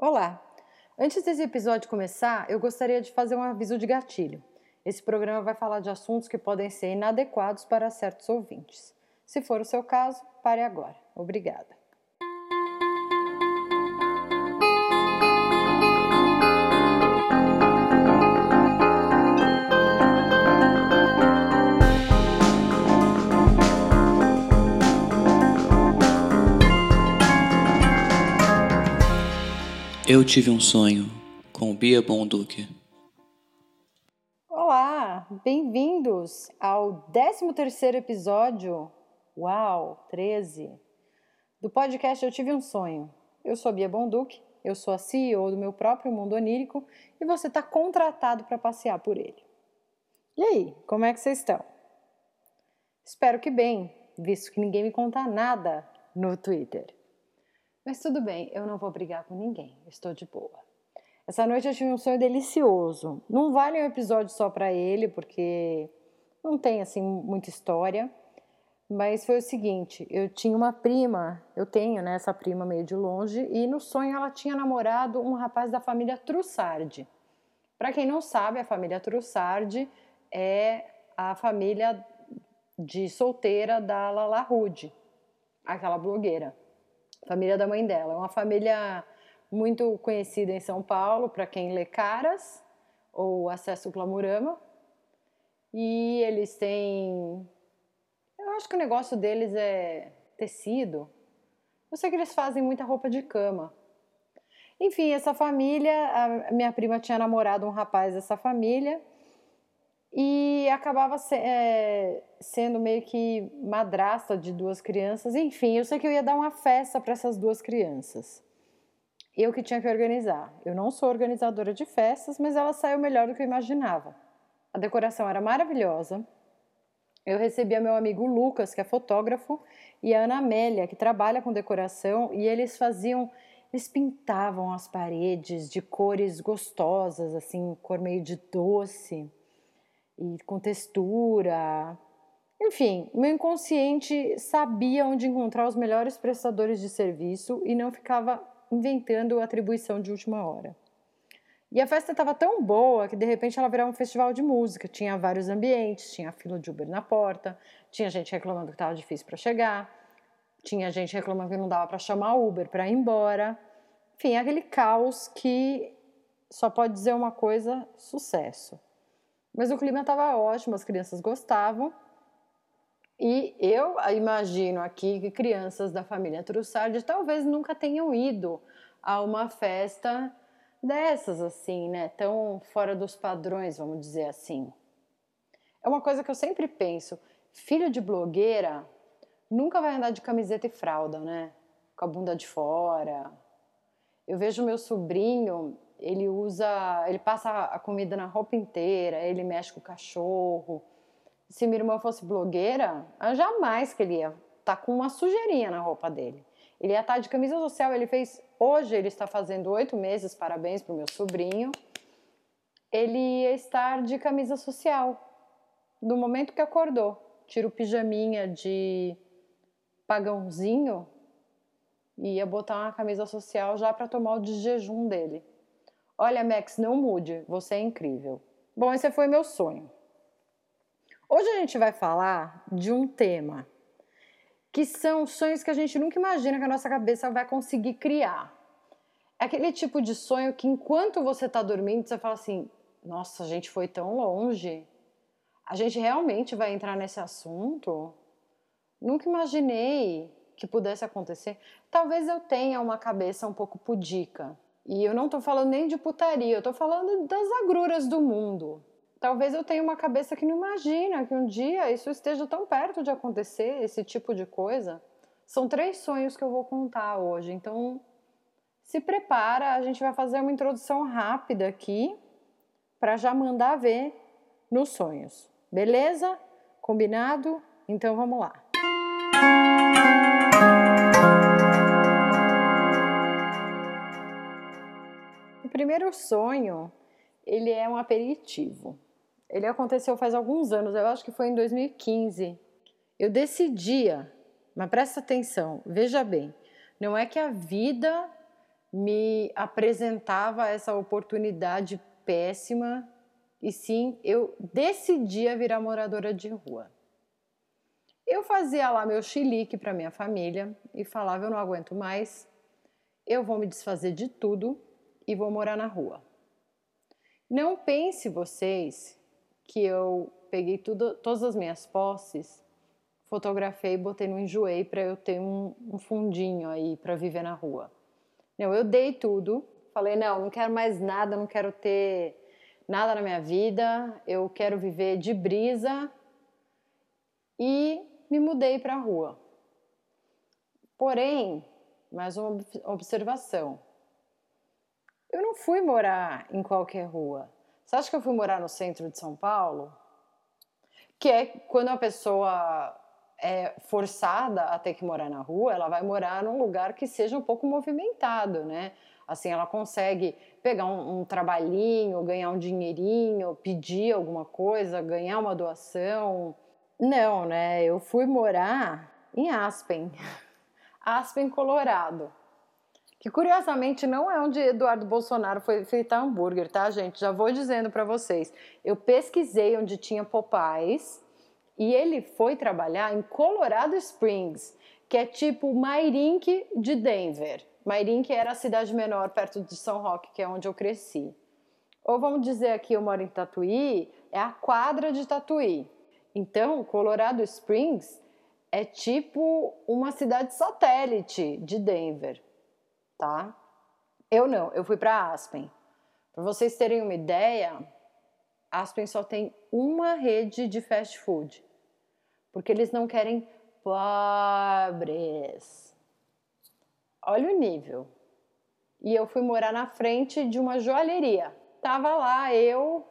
Olá! Antes desse episódio começar, eu gostaria de fazer um aviso de gatilho. Esse programa vai falar de assuntos que podem ser inadequados para certos ouvintes. Se for o seu caso, pare agora. Obrigada. Eu tive um sonho com Bia Bonduque. Olá, bem-vindos ao 13º episódio, uau, 13, do podcast Eu Tive um Sonho. Eu sou Bia Bonduque, eu sou a CEO do meu próprio mundo onírico e você está contratado para passear por ele. E aí, como é que vocês estão? Espero que bem, visto que ninguém me conta nada no Twitter. Mas tudo bem, eu não vou brigar com ninguém, estou de boa. Essa noite eu tive um sonho delicioso. Não vale um episódio só para ele, porque não tem assim muita história. Mas foi o seguinte, eu tinha uma prima, eu tenho né, essa prima meio de longe, e no sonho ela tinha namorado um rapaz da família Trussardi. Para quem não sabe, a família Trussardi é a família de solteira da Lala Rude, aquela blogueira família da mãe dela. É uma família muito conhecida em São Paulo para quem lê Caras ou acessa o Glamurama. E eles têm. Eu acho que o negócio deles é tecido. Eu sei que eles fazem muita roupa de cama. Enfim, essa família, a minha prima tinha namorado um rapaz dessa família e acabava se, é, sendo meio que madrasta de duas crianças. Enfim, eu sei que eu ia dar uma festa para essas duas crianças. Eu que tinha que organizar. Eu não sou organizadora de festas, mas ela saiu melhor do que eu imaginava. A decoração era maravilhosa. Eu recebia meu amigo Lucas, que é fotógrafo, e a Ana Amélia, que trabalha com decoração, e eles faziam, eles pintavam as paredes de cores gostosas, assim, cor meio de doce e com textura. Enfim, meu inconsciente sabia onde encontrar os melhores prestadores de serviço e não ficava inventando atribuição de última hora. E a festa estava tão boa que de repente ela virava um festival de música. Tinha vários ambientes, tinha fila de Uber na porta, tinha gente reclamando que estava difícil para chegar, tinha gente reclamando que não dava para chamar Uber para ir embora. Enfim, aquele caos que só pode dizer uma coisa: sucesso. Mas o clima estava ótimo, as crianças gostavam. E eu imagino aqui que crianças da família Trussardi talvez nunca tenham ido a uma festa dessas, assim, né? Tão fora dos padrões, vamos dizer assim. É uma coisa que eu sempre penso: filho de blogueira nunca vai andar de camiseta e fralda, né? Com a bunda de fora. Eu vejo meu sobrinho, ele usa, ele passa a comida na roupa inteira, ele mexe com o cachorro. Se minha irmã fosse blogueira, jamais que ele ia estar tá com uma sujeirinha na roupa dele. Ele ia estar tá de camisa social, ele fez, hoje ele está fazendo oito meses, parabéns para o meu sobrinho. Ele ia estar de camisa social, do momento que acordou. Tira o pijaminha de pagãozinho e ia botar uma camisa social já para tomar o de jejum dele. Olha, Max, não mude, você é incrível. Bom, esse foi meu sonho. Hoje a gente vai falar de um tema que são sonhos que a gente nunca imagina que a nossa cabeça vai conseguir criar. É aquele tipo de sonho que enquanto você está dormindo, você fala assim: nossa, a gente foi tão longe. A gente realmente vai entrar nesse assunto? Nunca imaginei que pudesse acontecer. Talvez eu tenha uma cabeça um pouco pudica e eu não estou falando nem de putaria, eu estou falando das agruras do mundo. Talvez eu tenha uma cabeça que não imagina que um dia isso esteja tão perto de acontecer, esse tipo de coisa. São três sonhos que eu vou contar hoje, então se prepara, a gente vai fazer uma introdução rápida aqui para já mandar ver nos sonhos. Beleza? Combinado? Então vamos lá. Primeiro sonho, ele é um aperitivo. Ele aconteceu faz alguns anos, eu acho que foi em 2015. Eu decidia, mas presta atenção, veja bem, não é que a vida me apresentava essa oportunidade péssima e sim, eu decidi virar moradora de rua. Eu fazia lá meu chilique para minha família e falava: eu não aguento mais, eu vou me desfazer de tudo e vou morar na rua. Não pense vocês que eu peguei tudo, todas as minhas posses, fotografei botei no enjoei para eu ter um, um fundinho aí para viver na rua. Não, eu dei tudo, falei: não, não quero mais nada, não quero ter nada na minha vida, eu quero viver de brisa e me mudei para a rua. Porém, mais uma observação. Eu não fui morar em qualquer rua. Você acha que eu fui morar no centro de São Paulo? Que é quando a pessoa é forçada a ter que morar na rua, ela vai morar num lugar que seja um pouco movimentado, né? Assim, ela consegue pegar um, um trabalhinho, ganhar um dinheirinho, pedir alguma coisa, ganhar uma doação. Não, né? Eu fui morar em Aspen, Aspen, Colorado. Que curiosamente não é onde Eduardo Bolsonaro foi feito hambúrguer, tá, gente? Já vou dizendo para vocês. Eu pesquisei onde tinha Popeyes e ele foi trabalhar em Colorado Springs, que é tipo Mairink de Denver. Mairink era a cidade menor perto de São Roque, que é onde eu cresci. Ou vamos dizer aqui, eu moro em Tatuí, é a quadra de Tatuí. Então, Colorado Springs é tipo uma cidade satélite de Denver, tá? Eu não, eu fui para Aspen. Para vocês terem uma ideia, Aspen só tem uma rede de fast food, porque eles não querem pobres. Olha o nível. E eu fui morar na frente de uma joalheria. Tava lá eu,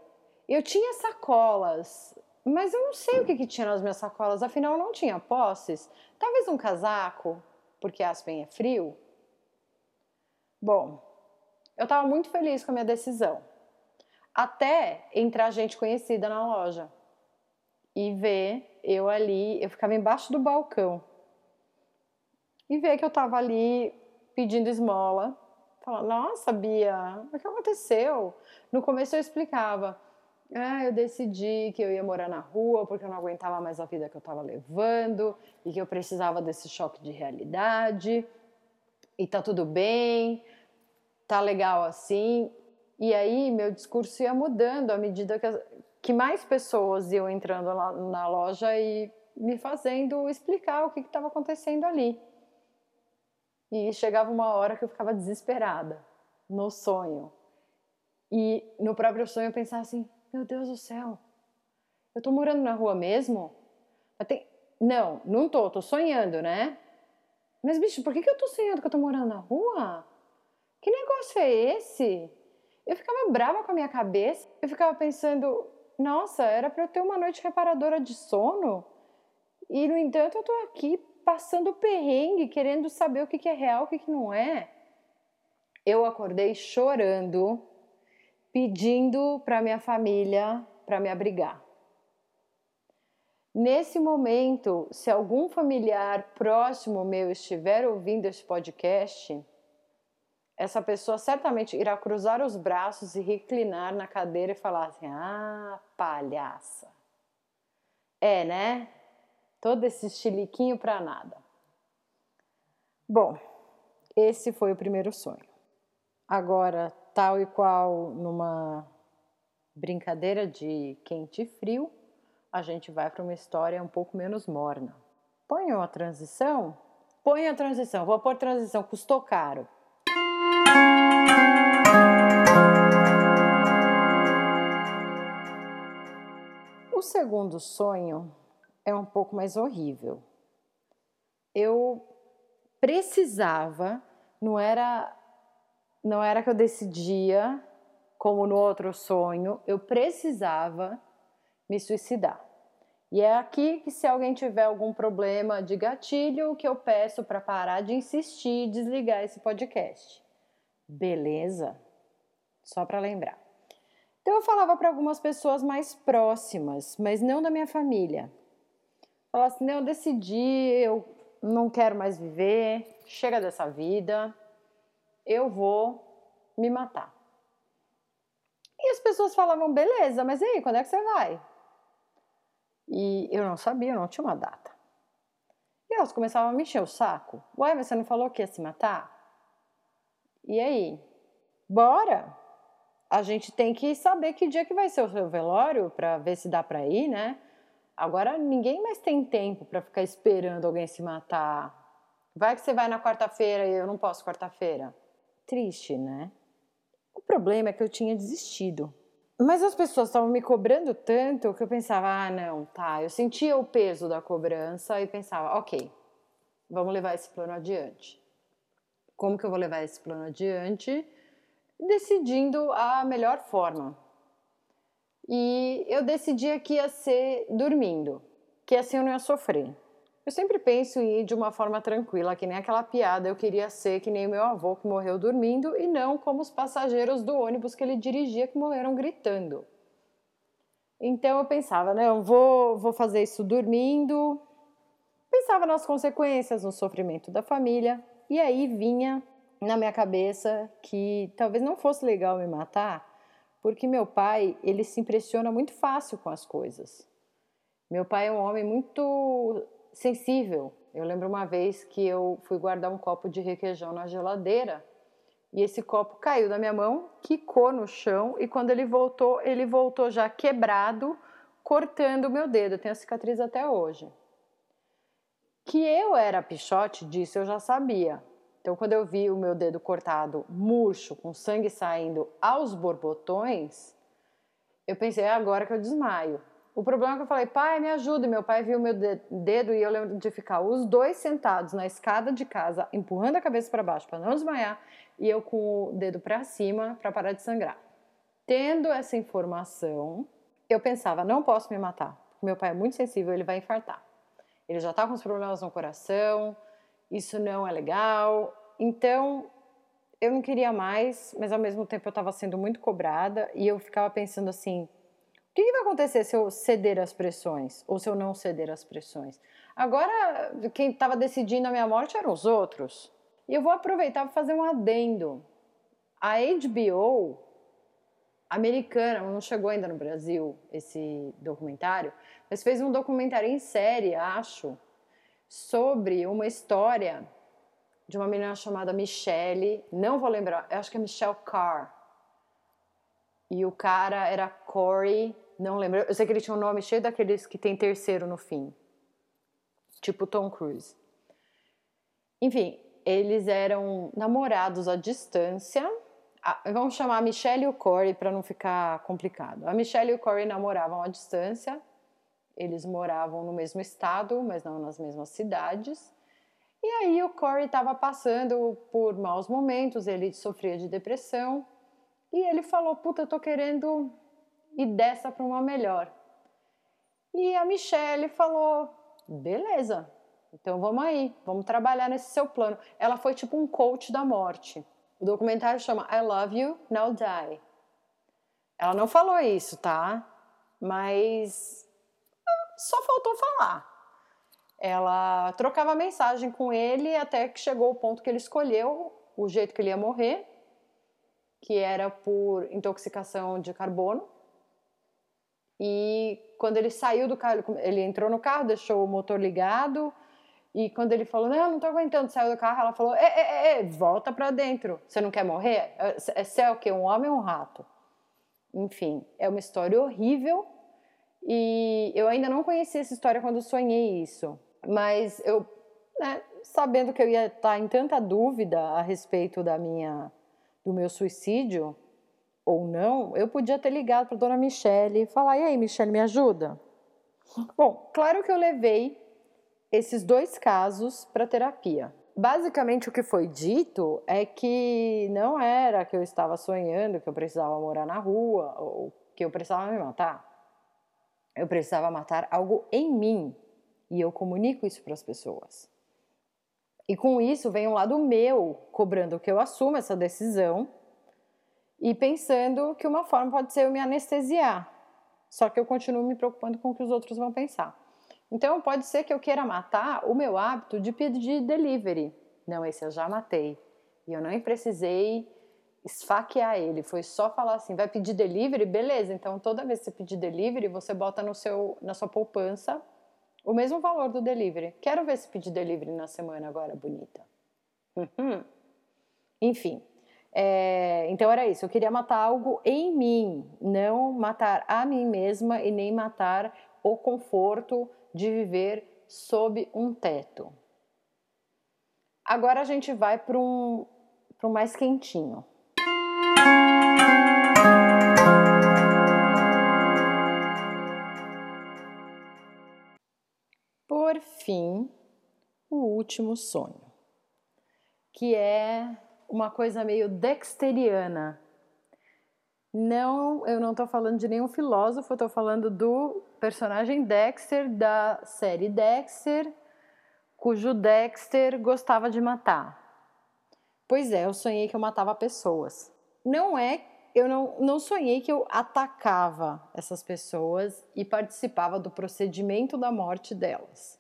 eu tinha sacolas, mas eu não sei o que, que tinha nas minhas sacolas, afinal não tinha posses. Talvez um casaco, porque Aspen é frio. Bom, eu estava muito feliz com a minha decisão. Até entrar gente conhecida na loja e ver eu ali, eu ficava embaixo do balcão e ver que eu estava ali pedindo esmola. Falando, nossa, Bia, o que aconteceu? No começo eu explicava, ah, eu decidi que eu ia morar na rua porque eu não aguentava mais a vida que eu estava levando e que eu precisava desse choque de realidade. E tá tudo bem, tá legal assim. E aí meu discurso ia mudando à medida que, que mais pessoas iam entrando lá na loja e me fazendo explicar o que estava acontecendo ali. E chegava uma hora que eu ficava desesperada no sonho. E no próprio sonho eu pensava assim: meu Deus do céu, eu tô morando na rua mesmo? Tem... Não, não tô, tô sonhando, né? Mas, bicho, por que, que eu tô sonhando que eu tô morando na rua? Que negócio é esse? Eu ficava brava com a minha cabeça. Eu ficava pensando: nossa, era para eu ter uma noite reparadora de sono? E, no entanto, eu tô aqui passando perrengue, querendo saber o que é real, o que não é. Eu acordei chorando, pedindo para minha família para me abrigar. Nesse momento, se algum familiar próximo meu estiver ouvindo este podcast, essa pessoa certamente irá cruzar os braços e reclinar na cadeira e falar assim: Ah, palhaça. É, né? Todo esse chiliquinho para nada. Bom, esse foi o primeiro sonho. Agora, tal e qual numa brincadeira de quente e frio, a gente vai para uma história um pouco menos morna. Ponham a transição? Põe a transição, vou pôr transição, custou caro. O segundo sonho é um pouco mais horrível. Eu precisava, não era não era que eu decidia, como no outro sonho, eu precisava me suicidar. E é aqui que se alguém tiver algum problema de gatilho, que eu peço para parar de insistir e desligar esse podcast. Beleza? Só para lembrar. Então eu falava para algumas pessoas mais próximas, mas não da minha família. Falar assim, não, eu decidi, eu não quero mais viver, chega dessa vida, eu vou me matar. E as pessoas falavam, beleza, mas e aí, quando é que você vai? E eu não sabia, eu não tinha uma data. E elas começavam a me encher o saco. Ué, você não falou que ia se matar? E aí? Bora! A gente tem que saber que dia que vai ser o seu velório para ver se dá para ir, né? Agora ninguém mais tem tempo para ficar esperando alguém se matar. Vai que você vai na quarta-feira e eu não posso quarta-feira. Triste, né? O problema é que eu tinha desistido. Mas as pessoas estavam me cobrando tanto que eu pensava, ah, não, tá. Eu sentia o peso da cobrança e pensava, ok, vamos levar esse plano adiante. Como que eu vou levar esse plano adiante? Decidindo a melhor forma. E eu decidi que ia ser dormindo, que assim eu não ia sofrer. Eu sempre penso em ir de uma forma tranquila, que nem aquela piada, eu queria ser que nem meu avô que morreu dormindo e não como os passageiros do ônibus que ele dirigia que morreram gritando. Então eu pensava, não, vou, vou fazer isso dormindo. Pensava nas consequências, no sofrimento da família, e aí vinha na minha cabeça que talvez não fosse legal me matar, porque meu pai, ele se impressiona muito fácil com as coisas. Meu pai é um homem muito sensível. Eu lembro uma vez que eu fui guardar um copo de requeijão na geladeira e esse copo caiu da minha mão, quicou no chão e quando ele voltou, ele voltou já quebrado, cortando o meu dedo. Eu tenho a cicatriz até hoje. Que eu era pichote disso eu já sabia. Então, quando eu vi o meu dedo cortado, murcho, com sangue saindo aos borbotões, eu pensei, é agora que eu desmaio. O problema é que eu falei, pai, me ajuda. E meu pai viu meu dedo e eu lembro de ficar os dois sentados na escada de casa, empurrando a cabeça para baixo para não desmaiar, e eu com o dedo para cima para parar de sangrar. Tendo essa informação, eu pensava, não posso me matar. Meu pai é muito sensível, ele vai infartar. Ele já está com os problemas no coração, isso não é legal. Então, eu não queria mais, mas ao mesmo tempo eu estava sendo muito cobrada e eu ficava pensando assim: que, que vai acontecer se eu ceder às pressões ou se eu não ceder às pressões? Agora, quem estava decidindo a minha morte eram os outros. E eu vou aproveitar para fazer um adendo. A HBO americana, não chegou ainda no Brasil esse documentário, mas fez um documentário em série, acho, sobre uma história de uma menina chamada Michelle, não vou lembrar, acho que é Michelle Carr. E o cara era Corey não lembro. Eu sei que ele tinha um nome cheio daqueles que tem terceiro no fim. Tipo Tom Cruise. Enfim, eles eram namorados à distância. Vamos chamar a Michelle e o Corey para não ficar complicado. A Michelle e o Corey namoravam à distância. Eles moravam no mesmo estado, mas não nas mesmas cidades. E aí o Corey estava passando por maus momentos, ele sofria de depressão. E ele falou: Puta, eu tô querendo e dessa para uma melhor. E a Michelle falou: beleza, então vamos aí, vamos trabalhar nesse seu plano. Ela foi tipo um coach da morte. O documentário chama I Love You, Now Die. Ela não falou isso, tá? Mas só faltou falar. Ela trocava mensagem com ele até que chegou o ponto que ele escolheu o jeito que ele ia morrer, que era por intoxicação de carbono. E quando ele saiu do carro, ele entrou no carro, deixou o motor ligado. E quando ele falou, não, não tô aguentando, saiu do carro, ela falou, é, é, é, volta para dentro. Você não quer morrer? Você é o quê? Um homem ou um rato? Enfim, é uma história horrível. E eu ainda não conhecia essa história quando sonhei isso. Mas eu, né, sabendo que eu ia estar em tanta dúvida a respeito da minha, do meu suicídio, ou não, eu podia ter ligado para dona Michele e falar: e aí, Michele, me ajuda? Bom, claro que eu levei esses dois casos para terapia. Basicamente, o que foi dito é que não era que eu estava sonhando que eu precisava morar na rua ou que eu precisava me matar. Eu precisava matar algo em mim e eu comunico isso para as pessoas. E com isso vem um lado meu cobrando que eu assuma essa decisão e pensando que uma forma pode ser eu me anestesiar. Só que eu continuo me preocupando com o que os outros vão pensar. Então pode ser que eu queira matar o meu hábito de pedir delivery. Não, esse eu já matei. E eu nem precisei esfaquear ele, foi só falar assim, vai pedir delivery? Beleza, então toda vez que você pedir delivery, você bota no seu, na sua poupança o mesmo valor do delivery. Quero ver se pedir delivery na semana agora, bonita. Uhum. Enfim, é, então era isso. Eu queria matar algo em mim, não matar a mim mesma e nem matar o conforto de viver sob um teto. Agora a gente vai para um, um mais quentinho. Por fim, o último sonho, que é uma coisa meio dexteriana. Não, eu não estou falando de nenhum filósofo, estou falando do personagem Dexter da série Dexter, cujo Dexter gostava de matar. Pois é, eu sonhei que eu matava pessoas. Não é, eu não, não sonhei que eu atacava essas pessoas e participava do procedimento da morte delas.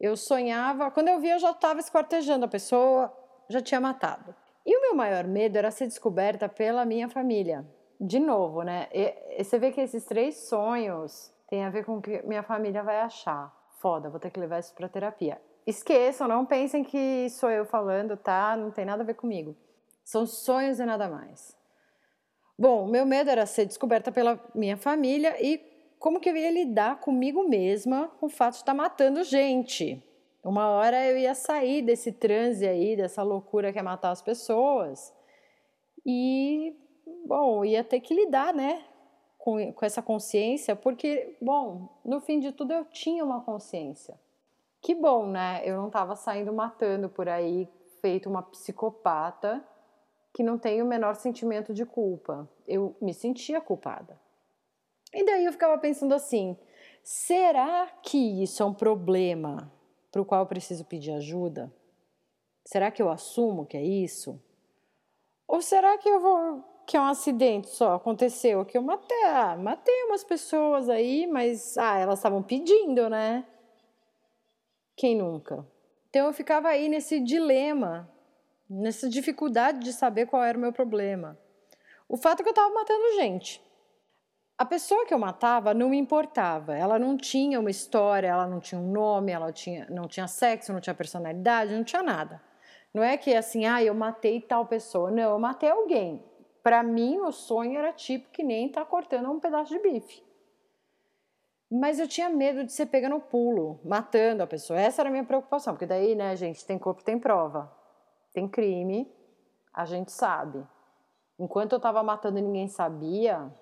Eu sonhava, quando eu via, eu já estava esquartejando a pessoa, já tinha matado. E o meu maior medo era ser descoberta pela minha família. De novo, né? E, você vê que esses três sonhos têm a ver com o que minha família vai achar. Foda, vou ter que levar isso para terapia. Esqueçam, não pensem que sou eu falando, tá? Não tem nada a ver comigo. São sonhos e nada mais. Bom, meu medo era ser descoberta pela minha família e como que eu ia lidar comigo mesma com o fato de estar matando gente. Uma hora eu ia sair desse transe aí, dessa loucura que é matar as pessoas. E, bom, ia ter que lidar, né, com, com essa consciência, porque, bom, no fim de tudo eu tinha uma consciência. Que bom, né? Eu não estava saindo matando por aí, feito uma psicopata que não tem o menor sentimento de culpa. Eu me sentia culpada. E daí eu ficava pensando assim: será que isso é um problema? para o qual eu preciso pedir ajuda? Será que eu assumo que é isso? Ou será que eu vou que é um acidente só aconteceu que eu matei, ah, matei umas pessoas aí, mas ah, elas estavam pedindo, né? Quem nunca? Então eu ficava aí nesse dilema, nessa dificuldade de saber qual era o meu problema. O fato é que eu estava matando gente. A pessoa que eu matava não me importava. Ela não tinha uma história, ela não tinha um nome, ela tinha, não tinha sexo, não tinha personalidade, não tinha nada. Não é que assim, ah, eu matei tal pessoa. Não, eu matei alguém. Para mim, o sonho era tipo que nem tá cortando um pedaço de bife. Mas eu tinha medo de ser pega no pulo, matando a pessoa. Essa era a minha preocupação, porque daí, né, gente, tem corpo, tem prova. Tem crime, a gente sabe. Enquanto eu tava matando e ninguém sabia,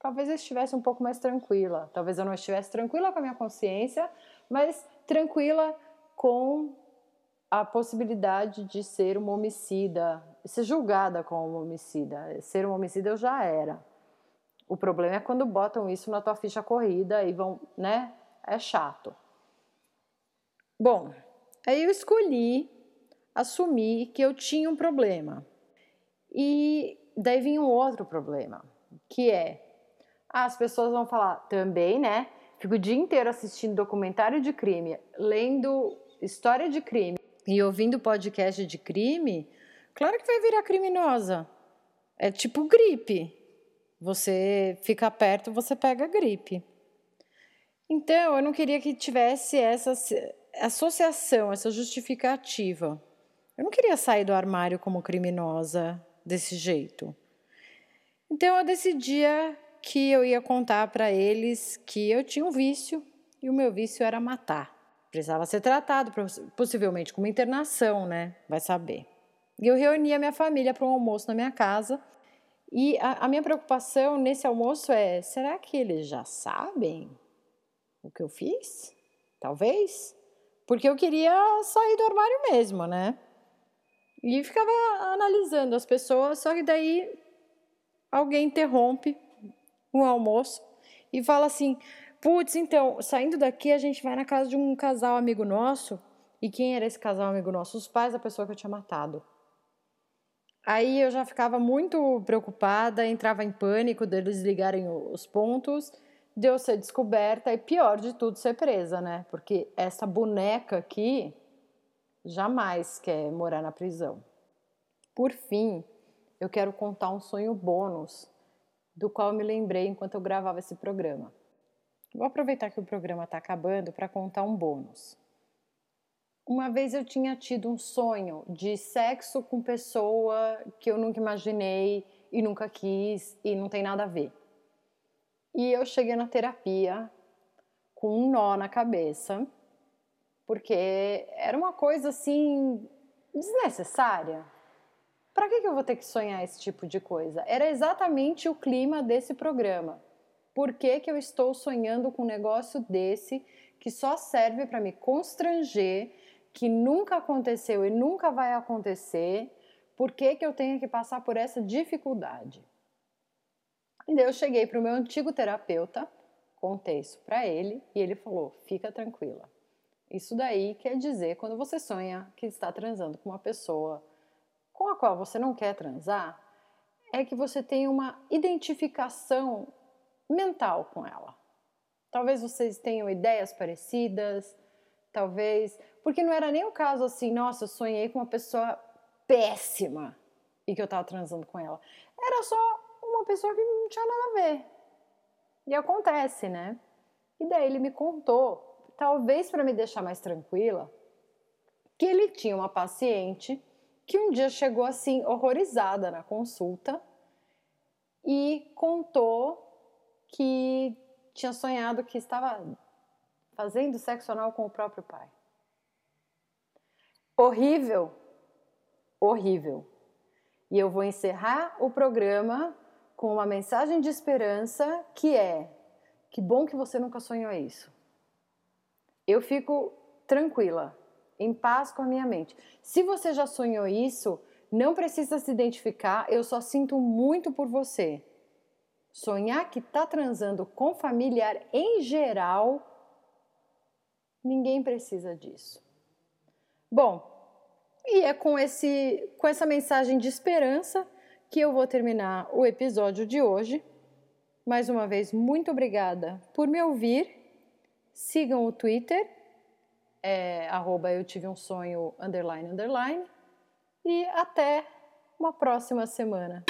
talvez eu estivesse um pouco mais tranquila. Talvez eu não estivesse tranquila com a minha consciência, mas tranquila com a possibilidade de ser uma homicida, ser julgada como uma homicida. Ser uma homicida eu já era. O problema é quando botam isso na tua ficha corrida e vão, né? É chato. Bom, aí eu escolhi assumir que eu tinha um problema. E daí vinha um outro problema, que é as pessoas vão falar também, né? Fico o dia inteiro assistindo documentário de crime, lendo história de crime e ouvindo podcast de crime. Claro que vai virar criminosa. É tipo gripe. Você fica perto, você pega gripe. Então, eu não queria que tivesse essa associação, essa justificativa. Eu não queria sair do armário como criminosa desse jeito. Então, eu decidia que eu ia contar para eles que eu tinha um vício e o meu vício era matar. Precisava ser tratado, possivelmente com uma internação, né? Vai saber. E eu reuni a minha família para um almoço na minha casa. E a, a minha preocupação nesse almoço é: será que eles já sabem o que eu fiz? Talvez. Porque eu queria sair do armário mesmo, né? E ficava analisando as pessoas, só que daí alguém interrompe um almoço e fala assim: putz, então, saindo daqui a gente vai na casa de um casal amigo nosso. E quem era esse casal amigo nosso? Os pais da pessoa que eu tinha matado. Aí eu já ficava muito preocupada, entrava em pânico deles ligarem os pontos, de eu ser descoberta e pior de tudo, ser presa, né? Porque essa boneca aqui jamais quer morar na prisão. Por fim, eu quero contar um sonho bônus do qual eu me lembrei enquanto eu gravava esse programa. Vou aproveitar que o programa está acabando para contar um bônus. Uma vez eu tinha tido um sonho de sexo com pessoa que eu nunca imaginei e nunca quis e não tem nada a ver. E eu cheguei na terapia com um nó na cabeça, porque era uma coisa assim desnecessária. Para que, que eu vou ter que sonhar esse tipo de coisa? Era exatamente o clima desse programa. Por que, que eu estou sonhando com um negócio desse que só serve para me constranger, que nunca aconteceu e nunca vai acontecer? Por que, que eu tenho que passar por essa dificuldade? E daí eu cheguei para o meu antigo terapeuta, contei isso para ele e ele falou: fica tranquila. Isso daí quer dizer quando você sonha que está transando com uma pessoa com a qual você não quer transar, é que você tem uma identificação mental com ela. Talvez vocês tenham ideias parecidas, talvez. Porque não era nem o caso assim, nossa, eu sonhei com uma pessoa péssima e que eu tava transando com ela. Era só uma pessoa que não tinha nada a ver. E acontece, né? E daí ele me contou, talvez para me deixar mais tranquila, que ele tinha uma paciente que um dia chegou assim, horrorizada na consulta e contou que tinha sonhado que estava fazendo sexo anal com o próprio pai. Horrível, horrível. E eu vou encerrar o programa com uma mensagem de esperança que é: que bom que você nunca sonhou isso. Eu fico tranquila, em paz com a minha mente. Se você já sonhou isso, não precisa se identificar, eu só sinto muito por você. Sonhar que está transando com familiar em geral, ninguém precisa disso. Bom, e é com, esse, com essa mensagem de esperança que eu vou terminar o episódio de hoje. Mais uma vez, muito obrigada por me ouvir. Sigam o Twitter é arroba eu tive um sonho underline underline e até uma próxima semana.